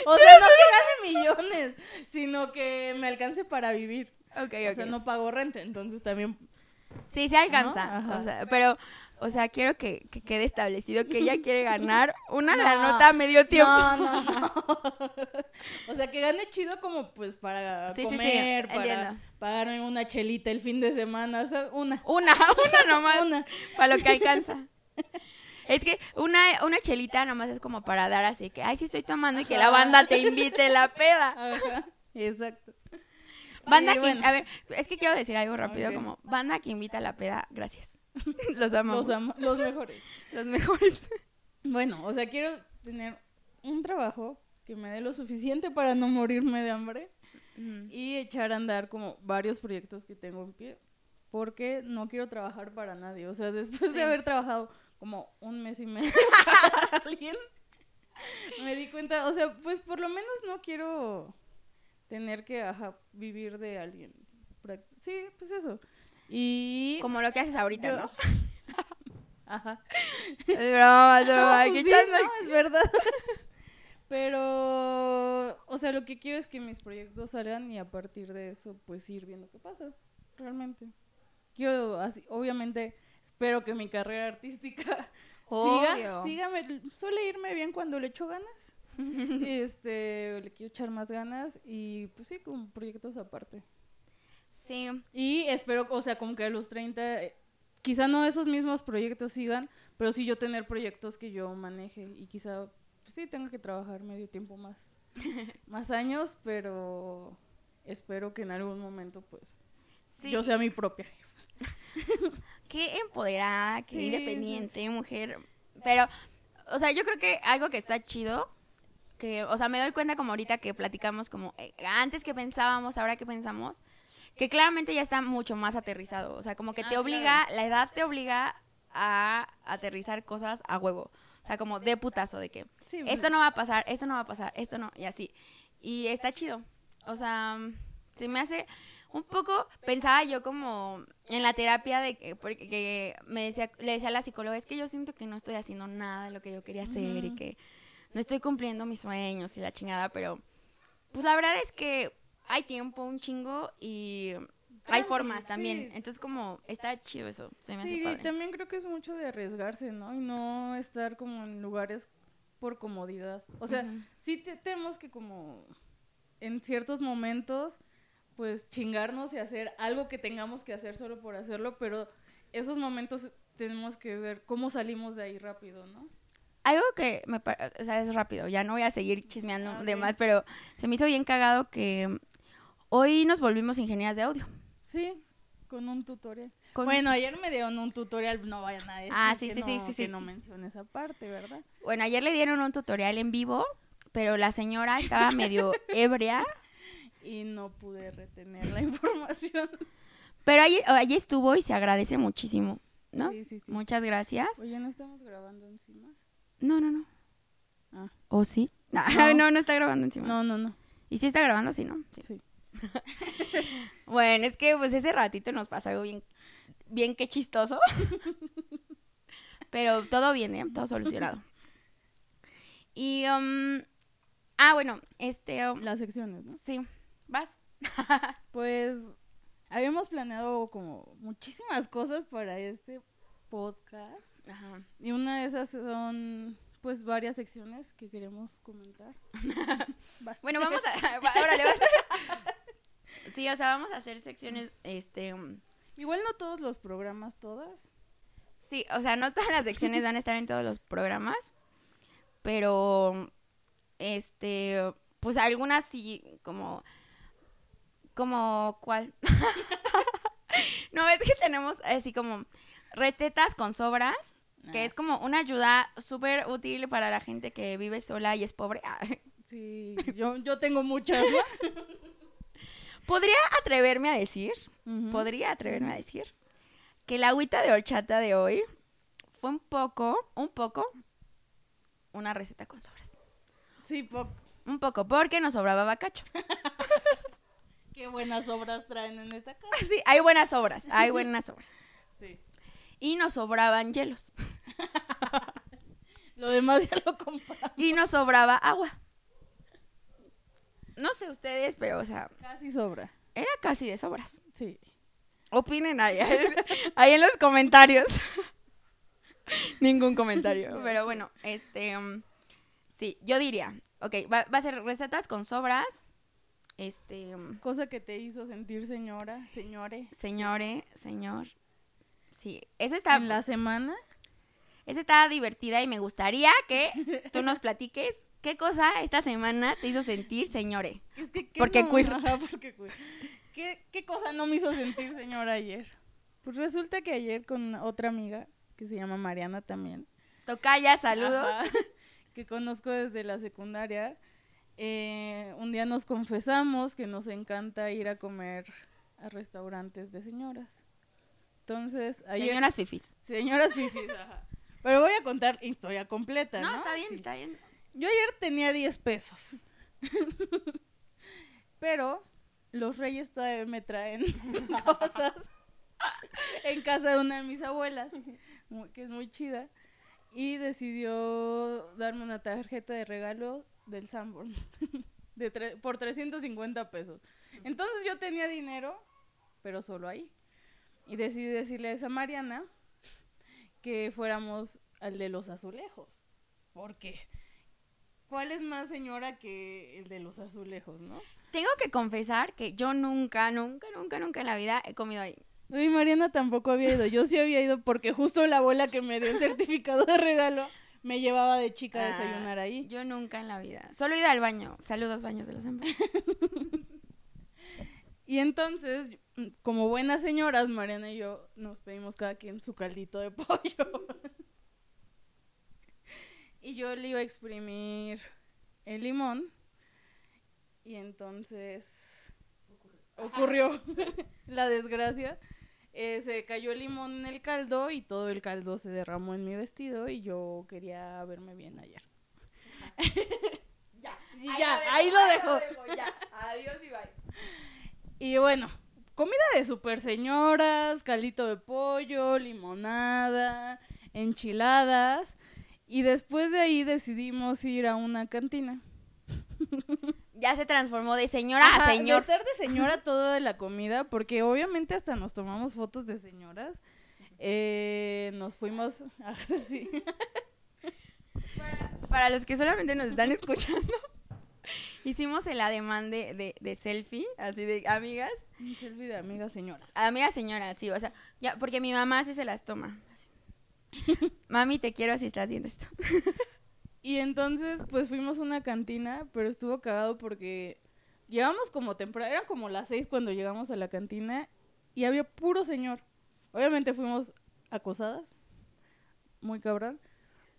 O sea, no que gane millones, sino que me alcance para vivir. Ok, O sea, no pago renta, entonces también... Sí, se alcanza. O sea, pero, o sea, quiero que, que quede establecido que ella quiere ganar una la No. nota a medio tiempo. No, no, no. o sea, que gane chido como pues para Sí, sí, sí, comer, para pagarme una chelita el fin de semana, o sea, una. Una, una nomás. Una. Para lo que alcanza. Es que una, una chelita nomás es como para dar así que, ay, sí estoy tomando y que la banda te invite la peda. Ajá, exacto. Banda que, bueno. a ver, es que quiero decir algo rápido, como banda que invita a la peda, gracias. Los amamos. Los, amo- los mejores. Los mejores. Bueno, o sea, quiero tener un trabajo que me dé lo suficiente para no morirme de hambre y echar a andar como varios proyectos que tengo en pie, porque no quiero trabajar para nadie. O sea, después Sí. de haber trabajado como un mes y medio para alguien, me di cuenta, o sea, pues por lo menos no quiero tener que ajá, vivir de alguien. Sí, pues eso. Y... Como lo que haces ahorita, yo- ¿no? Ajá. Es broma, es broma, No, sí, no, es verdad. Pero, o sea, lo que quiero es que mis proyectos salgan y a partir de eso, pues ir viendo qué pasa, realmente. Yo, así, obviamente, espero que mi carrera artística Obvio. siga, siga, me- suele irme bien cuando le echo ganas. este, le quiero echar más ganas y, pues sí, con proyectos aparte. Sí, Y espero, o sea, como que a los 30, eh, quizá no esos mismos proyectos sigan, pero sí yo tener proyectos que yo maneje y quizá, pues sí, tenga que trabajar medio tiempo más, más años, pero espero que en algún momento, pues, sí. yo sea mi propia. Qué empoderada, qué Sí, independiente, mujer. Pero, o sea, yo creo que algo que está chido, que, o sea, me doy cuenta como ahorita que platicamos como eh, antes que pensábamos, ahora que pensamos, que claramente ya está mucho más aterrizado. O sea, como que Ah, te obliga, la edad te obliga a aterrizar cosas a huevo. O sea, como de putazo, de que Sí, esto no va a pasar, esto no va a pasar, esto no, y así. Y está chido. O sea, se me hace un poco, pensaba yo como en la terapia de que, porque que me decía, le decía a la psicóloga, es que yo siento que no estoy haciendo nada de lo que yo quería hacer y que no estoy cumpliendo mis sueños y la chingada, pero pues la verdad es que hay tiempo, un chingo y hay formas sí. también. Entonces como está chido eso, se me hace Sí, padre. también creo que es mucho de arriesgarse, ¿no? Y no estar como en lugares por comodidad. O sea, sí te- tenemos que como en ciertos momentos pues chingarnos y hacer algo que tengamos que hacer solo por hacerlo, pero esos momentos tenemos que ver cómo salimos de ahí rápido, ¿no? Algo que me o sea, es rápido, ya no voy a seguir chismeando Ah, de más, pero se me hizo bien cagado que hoy nos volvimos ingenieras de audio. Sí, con un tutorial. Con- Bueno, ayer me dieron un tutorial, no vayan a decir Ah, sí, sí, sí, no- sí, sí. que no mencioné esa parte, ¿verdad? Bueno, ayer le dieron un tutorial en vivo, pero la señora estaba medio ebria, Y no pude retener la información. pero ahí, ahí estuvo y se agradece muchísimo, ¿no? Sí, sí, sí. Muchas gracias. Oye, ¿no estamos grabando encima? No, no, no. Ah. ¿O sí? No, no, no está grabando encima. No, no, no. ¿Y si está grabando? Sí, ¿no? Sí. Sí. Bueno, es que pues ese ratito nos pasó algo bien, bien que chistoso. Pero todo bien, ¿eh? Todo solucionado. Y, um, ah, bueno, este, um, Las secciones, ¿no? sí, vas. Pues habíamos planeado como muchísimas cosas para este podcast. Ajá. Y una de esas son pues varias secciones que queremos comentar. Bueno, vamos a, vas. Sí, o sea, vamos a hacer secciones, este, um, Igual no todos los programas, todas. sí, o sea, no todas las secciones van a estar en todos los programas, pero, este, pues algunas sí, como, como, ¿cuál? no, es que tenemos así como recetas con sobras, que Ah, es como una ayuda súper útil para la gente que vive sola y es pobre. Sí, yo, yo tengo muchas. ¿no? Podría atreverme a decir, podría atreverme a decir, que la agüita de horchata de hoy fue un poco, un poco, una receta con sobras. Sí, po- Un poco, porque nos sobraba bacacho. qué buenas obras traen en esta casa. Sí, hay buenas obras, hay buenas obras. Sí. Y nos sobraban hielos. Lo demás ya lo compramos. Y nos sobraba agua. No sé ustedes, pero, o sea, Casi sobra. era casi de sobras. Sí. Opinen ahí, ahí en los comentarios. Ningún comentario. Pero bueno, este. um, sí, yo diría. Ok, va, va a ser recetas con sobras. Este. um, Cosa que te hizo sentir señora, señore. señore, señor. Sí, esa está, En la semana. esa está divertida y me gustaría que tú nos platiques qué cosa esta semana te hizo sentir señore. Es que, ¿qué Porque no? queer. Ajá, porque queer. ¿Qué, ¿Qué cosa no me hizo sentir señora ayer? Pues resulta que ayer con otra amiga, que se llama Mariana también. Tocaya, saludos. Ajá, que conozco desde la secundaria. eh, un día nos confesamos que nos encanta ir a comer a restaurantes de señoras. Entonces, ayer... Señoras fifis. Señoras fifis, ajá. Pero voy a contar historia completa, ¿no? No, está bien, Sí. está bien. Yo ayer tenía 10 pesos. Pero los reyes todavía me traen cosas en casa de una de mis abuelas, que es muy chida. Y decidió darme una tarjeta de regalo del Sanborns de por 350 pesos. Entonces yo tenía dinero, pero solo ahí. Y decidí decirle a esa Mariana que fuéramos al de los azulejos. Porque, ¿cuál es más señora que el de los azulejos, no? Tengo que confesar que yo nunca, nunca, nunca, nunca en la vida he comido ahí. Y Mariana tampoco había ido. Yo sí había ido porque justo la abuela que me dio el certificado de regalo me llevaba de chica a desayunar Ah, ahí. Yo nunca en la vida. Solo he ido al baño. Saludos, baños de los hombres. Y entonces, como buenas señoras, Mariana y yo nos pedimos cada quien su caldito de pollo. Y yo le iba a exprimir el limón. Y entonces ocurrió la desgracia. Eh, se cayó el limón en el caldo y todo el caldo se derramó en mi vestido y yo quería verme bien ayer. Ya, Y ya, ahí lo dejo. ya. Adiós y bye. Y bueno, comida de super señoras, caldito de pollo, limonada, enchiladas. Y después de ahí decidimos ir a una cantina. Ya se transformó de señora a señor. De estar de señora toda la comida, porque obviamente hasta nos tomamos fotos de señoras. Eh, nos fuimos. Sí. Para, para los que solamente nos están escuchando, hicimos el ademán de, de, de selfie, así de amigas. Un selfie de amigas señoras. Amigas señoras, sí, o sea, ya, porque mi mamá sí se las toma. Mami, te quiero si estás viendo esto. Y entonces, pues fuimos a una cantina, pero estuvo cagado porque llegamos como temprano, eran como las seis cuando llegamos a la cantina y había puro señor. Obviamente fuimos acosadas, muy cabrón,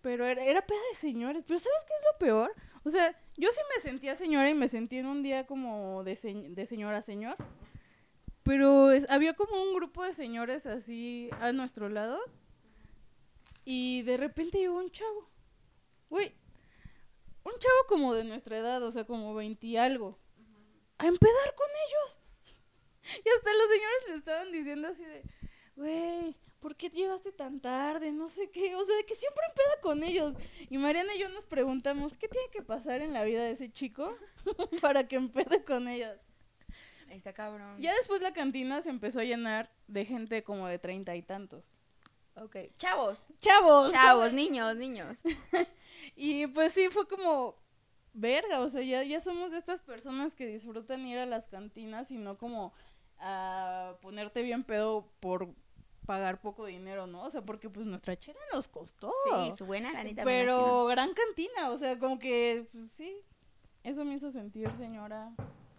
pero era, era de señores. Pero ¿sabes qué es lo peor? O sea, yo sí me sentía señora y me sentí en un día como de, se- señora a señor, pero había como un grupo de señores así a nuestro lado y de repente llegó un chavo. Güey, un chavo como de nuestra edad, o sea, como 20 y algo. A empedar con ellos. Y hasta los señores le estaban diciendo así de, güey, ¿por qué llegaste tan tarde? No sé qué. O sea, de que siempre empeda con ellos. Y Mariana y yo nos preguntamos, ¿qué tiene que pasar en la vida de ese chico para que empede con ellos? Ahí está cabrón. Ya después la cantina se empezó a llenar de gente como de treinta y tantos. Ok. Chavos. ¡Chavos! Chavos, niños, niños. Y pues sí, fue como, verga, o sea, ya, ya somos estas personas que disfrutan ir a las cantinas y no como a ponerte bien pedo por pagar poco dinero, ¿no? O sea, porque pues nuestra chela nos costó. Sí, su buena me Pero gran cantina, o sea, como que, pues sí, eso me hizo sentir señora.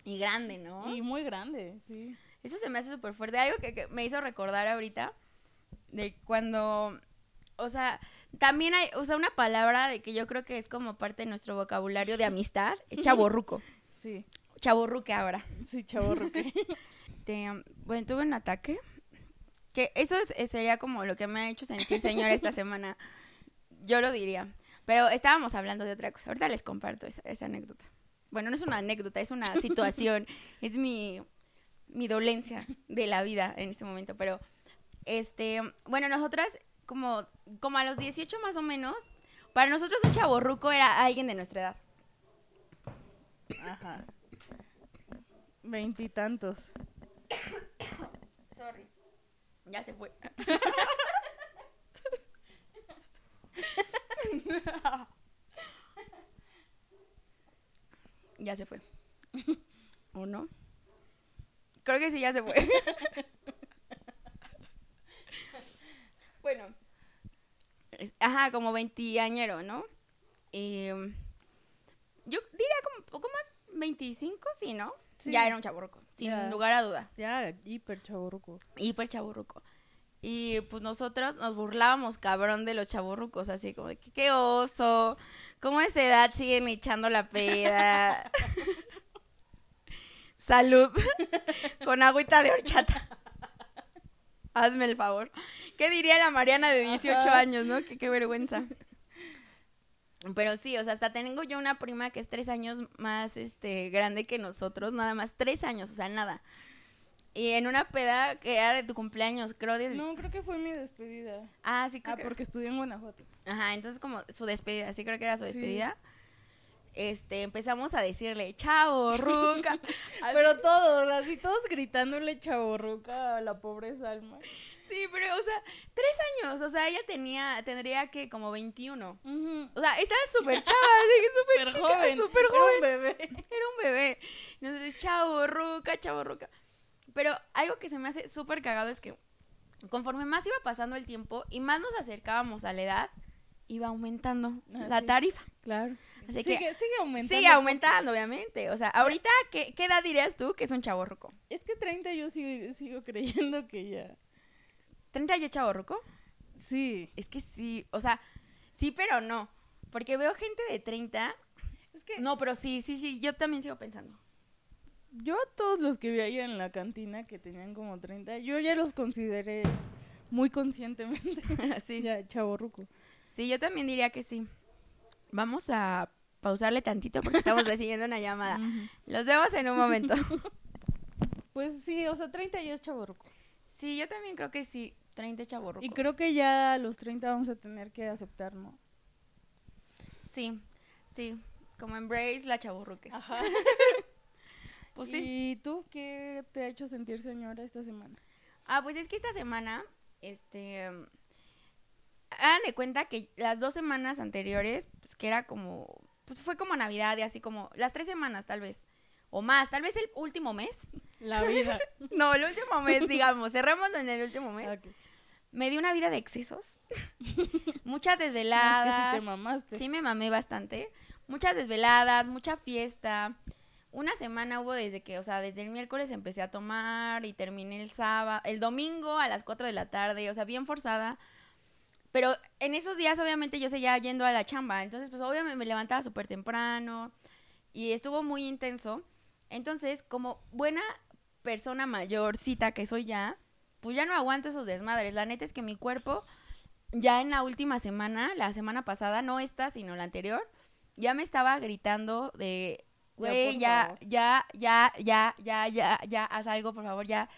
Y grande, ¿no? Y muy grande, sí. Eso se me hace súper fuerte. Algo que, que me hizo recordar ahorita de cuando, o sea, también hay, o sea, una palabra de que yo creo que es como parte de nuestro vocabulario de amistad, es chaborruco. Sí, Chaborruque ahora. sí. Te- bueno, tuve un ataque. Que eso es- sería como lo que me ha hecho sentir señora esta semana. Yo lo diría. Pero estábamos hablando de otra cosa. Ahorita les comparto esa, esa anécdota. Bueno, no es una anécdota, es una situación. es mi, mi dolencia de la vida en este momento. Pero, este, bueno, nosotras, como, como a los 18 más o menos, para nosotros un chaborruco era alguien de nuestra edad. Ajá. Veintitantos. Sorry. Ya se fue. ya se fue. ¿O no? Creo que sí, ya se fue. Bueno. Ajá, como veintiañero, ¿no? Eh, yo diría como poco más, 25, sí, ¿no? Sí. Ya era un chaburruco, sin lugar a duda. Ya, hiper chaborruco. Hiper chaburruco. Y pues nosotros nos burlábamos cabrón de los chaburrucos, así como de que qué oso, cómo a esa edad siguen echando la peda. Salud. Con agüita de horchata. Hazme el favor. ¿Qué diría la Mariana de 18 Ajá. años, no? Que qué vergüenza. Pero sí, o sea, hasta tengo yo una prima que es tres años más este grande que nosotros, nada más tres años, o sea, nada. Y en una peda que era de tu cumpleaños, creo de... No, creo que fue mi despedida. Ah, sí, creo Ah, que- porque estudié en Guanajuato. Ajá, entonces como su despedida, sí creo que era su Sí. Este, empezamos a decirle, chao, ruca. Pero todos, así todos gritándole chaborruca a la pobre Salma. sí, pero, o sea, tres años, o sea, ella tenía, tendría que como 21. O sea, estaba súper chava, así que súper chica, joven. súper Era joven. un bebé. Era un bebé. Entonces, chavo, ruca, chavo, ruca. Pero algo que se me hace súper cagado es que conforme más iba pasando el tiempo y más nos acercábamos a la edad, iba aumentando Ah, la sí. tarifa. Claro. Así sigue, que sigue aumentando. sigue aumentando, obviamente. O sea, ahorita, ¿qué, qué edad dirías tú que es un chavo ruco? Es que 30 yo sigo, sigo creyendo que ya. ¿30 ya chavo ruco? Sí. Es que sí, o sea, sí, pero no. Porque veo gente de 30. Es que No, pero sí, sí, sí, yo también sigo pensando. yo a todos los que vi ahí en la cantina que tenían como 30, yo ya los consideré muy conscientemente. sí. ya, chaborruco. Sí, yo también diría que sí. Vamos a pausarle tantito porque estamos recibiendo una llamada. Los vemos en un momento. Pues sí, o sea, 30 ya es chaborruco. Sí, yo también creo que sí. 30 chaborruco. Y creo que ya a los 30 vamos a tener que aceptar, ¿no? Sí, sí. Como embrace la chaborruques. Ajá. Pues sí. ¿Y tú qué te ha hecho sentir señora esta semana? Ah, pues es que esta semana, este, hagan de cuenta que las dos semanas anteriores, pues que era como, pues fue como Navidad y así como, las tres semanas tal vez, o más, tal vez el último mes. La vida. No, el último mes, digamos, cerremos en el último mes. Me dio una vida de excesos, muchas Es que desveladas, sí te mamaste. sí me mamé bastante, muchas desveladas, mucha fiesta. Una semana hubo desde que, o sea, desde el miércoles empecé a tomar y terminé el sábado, el domingo a las 4 de la tarde, o sea, bien forzada. Pero en esos días, obviamente, yo seguía yendo a la chamba. Entonces, pues, obviamente, me levantaba súper temprano y estuvo muy intenso. Entonces, como buena persona mayorcita que soy ya, pues ya no aguanto esos desmadres. La neta es que mi cuerpo, ya en la última semana, la semana pasada, no esta, sino la anterior, ya me estaba gritando de, Ya, güey, ya, ya, ya, ya, ya, ya, ya, haz algo, por favor, ya.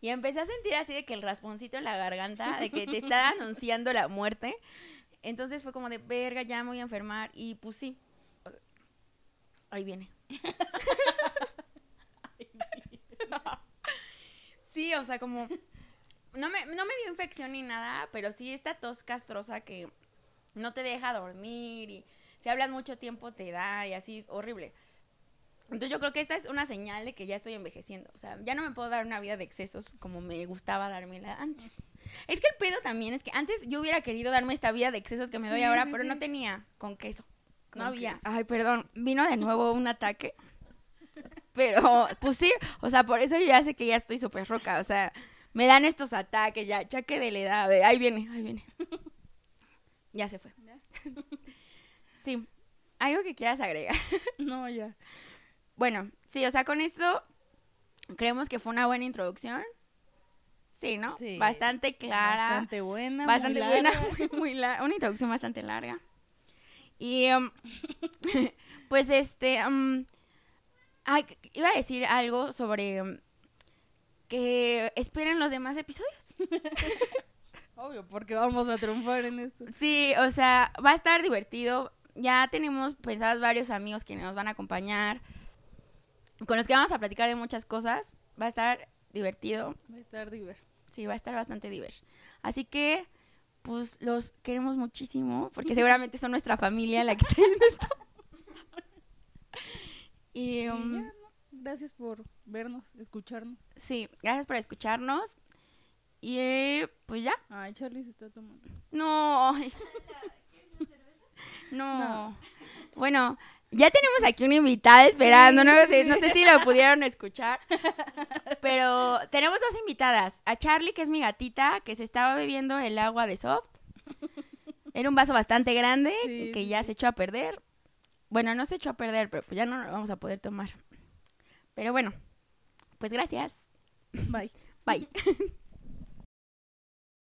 Y empecé a sentir así de que el rasponcito en la garganta, de que te está anunciando la muerte. Entonces fue como de, verga, ya me voy a enfermar. Y pues sí. Ahí viene. sí, o sea, como... No me, no me dio infección ni nada, pero sí esta tos castrosa que no te deja dormir y si hablas mucho tiempo te da y así es horrible. Entonces yo creo que esta es una señal de que ya estoy envejeciendo. O sea, ya no me puedo dar una vida de excesos como me gustaba dármela antes. Es que el pedo también es que antes yo hubiera querido darme esta vida de excesos que me doy Sí, ahora, sí, pero no tenía con queso. No había. queso. Ay, perdón. Vino de nuevo un ataque. Pero, pues sí, o sea, por eso yo ya sé que ya estoy súper roca. O sea, me dan estos ataques, ya, chaque de la edad. de, ahí viene, ahí viene. Ya se fue. Sí. ¿Algo que quieras agregar? No, ya. Bueno, sí, o sea, con esto creemos que fue una buena introducción. Sí, ¿no? Sí. Bastante clara. Bastante buena. muy bastante buena, larga. muy larga, una introducción bastante larga. Y um, pues este, um, ay, iba a decir algo sobre um, que esperen los demás episodios. Obvio, porque vamos a triunfar en esto. Sí, o sea, va a estar divertido. Ya tenemos pensados varios amigos que nos van a acompañar, con los que vamos a platicar de muchas cosas. Va a estar divertido. Va a estar diver. Sí, va a estar bastante diverso. Así que, pues, los queremos muchísimo, porque seguramente son nuestra familia la que está esto. Y, Y um, ya, ¿no? Gracias por vernos, escucharnos. sí, gracias por escucharnos. Y, eh, pues ya. Ay, Charlie se está tomando. No. No. No. Bueno, ya tenemos aquí una invitada esperando, no sé, no sé si lo pudieron escuchar, pero tenemos dos invitadas, a Charlie, que es mi gatita, que se estaba bebiendo el agua de soft. Era un vaso bastante grande Sí, que ya se echó a perder. Bueno, no se echó a perder, pero pues ya no lo vamos a poder tomar. Pero bueno, pues gracias. Bye. Bye.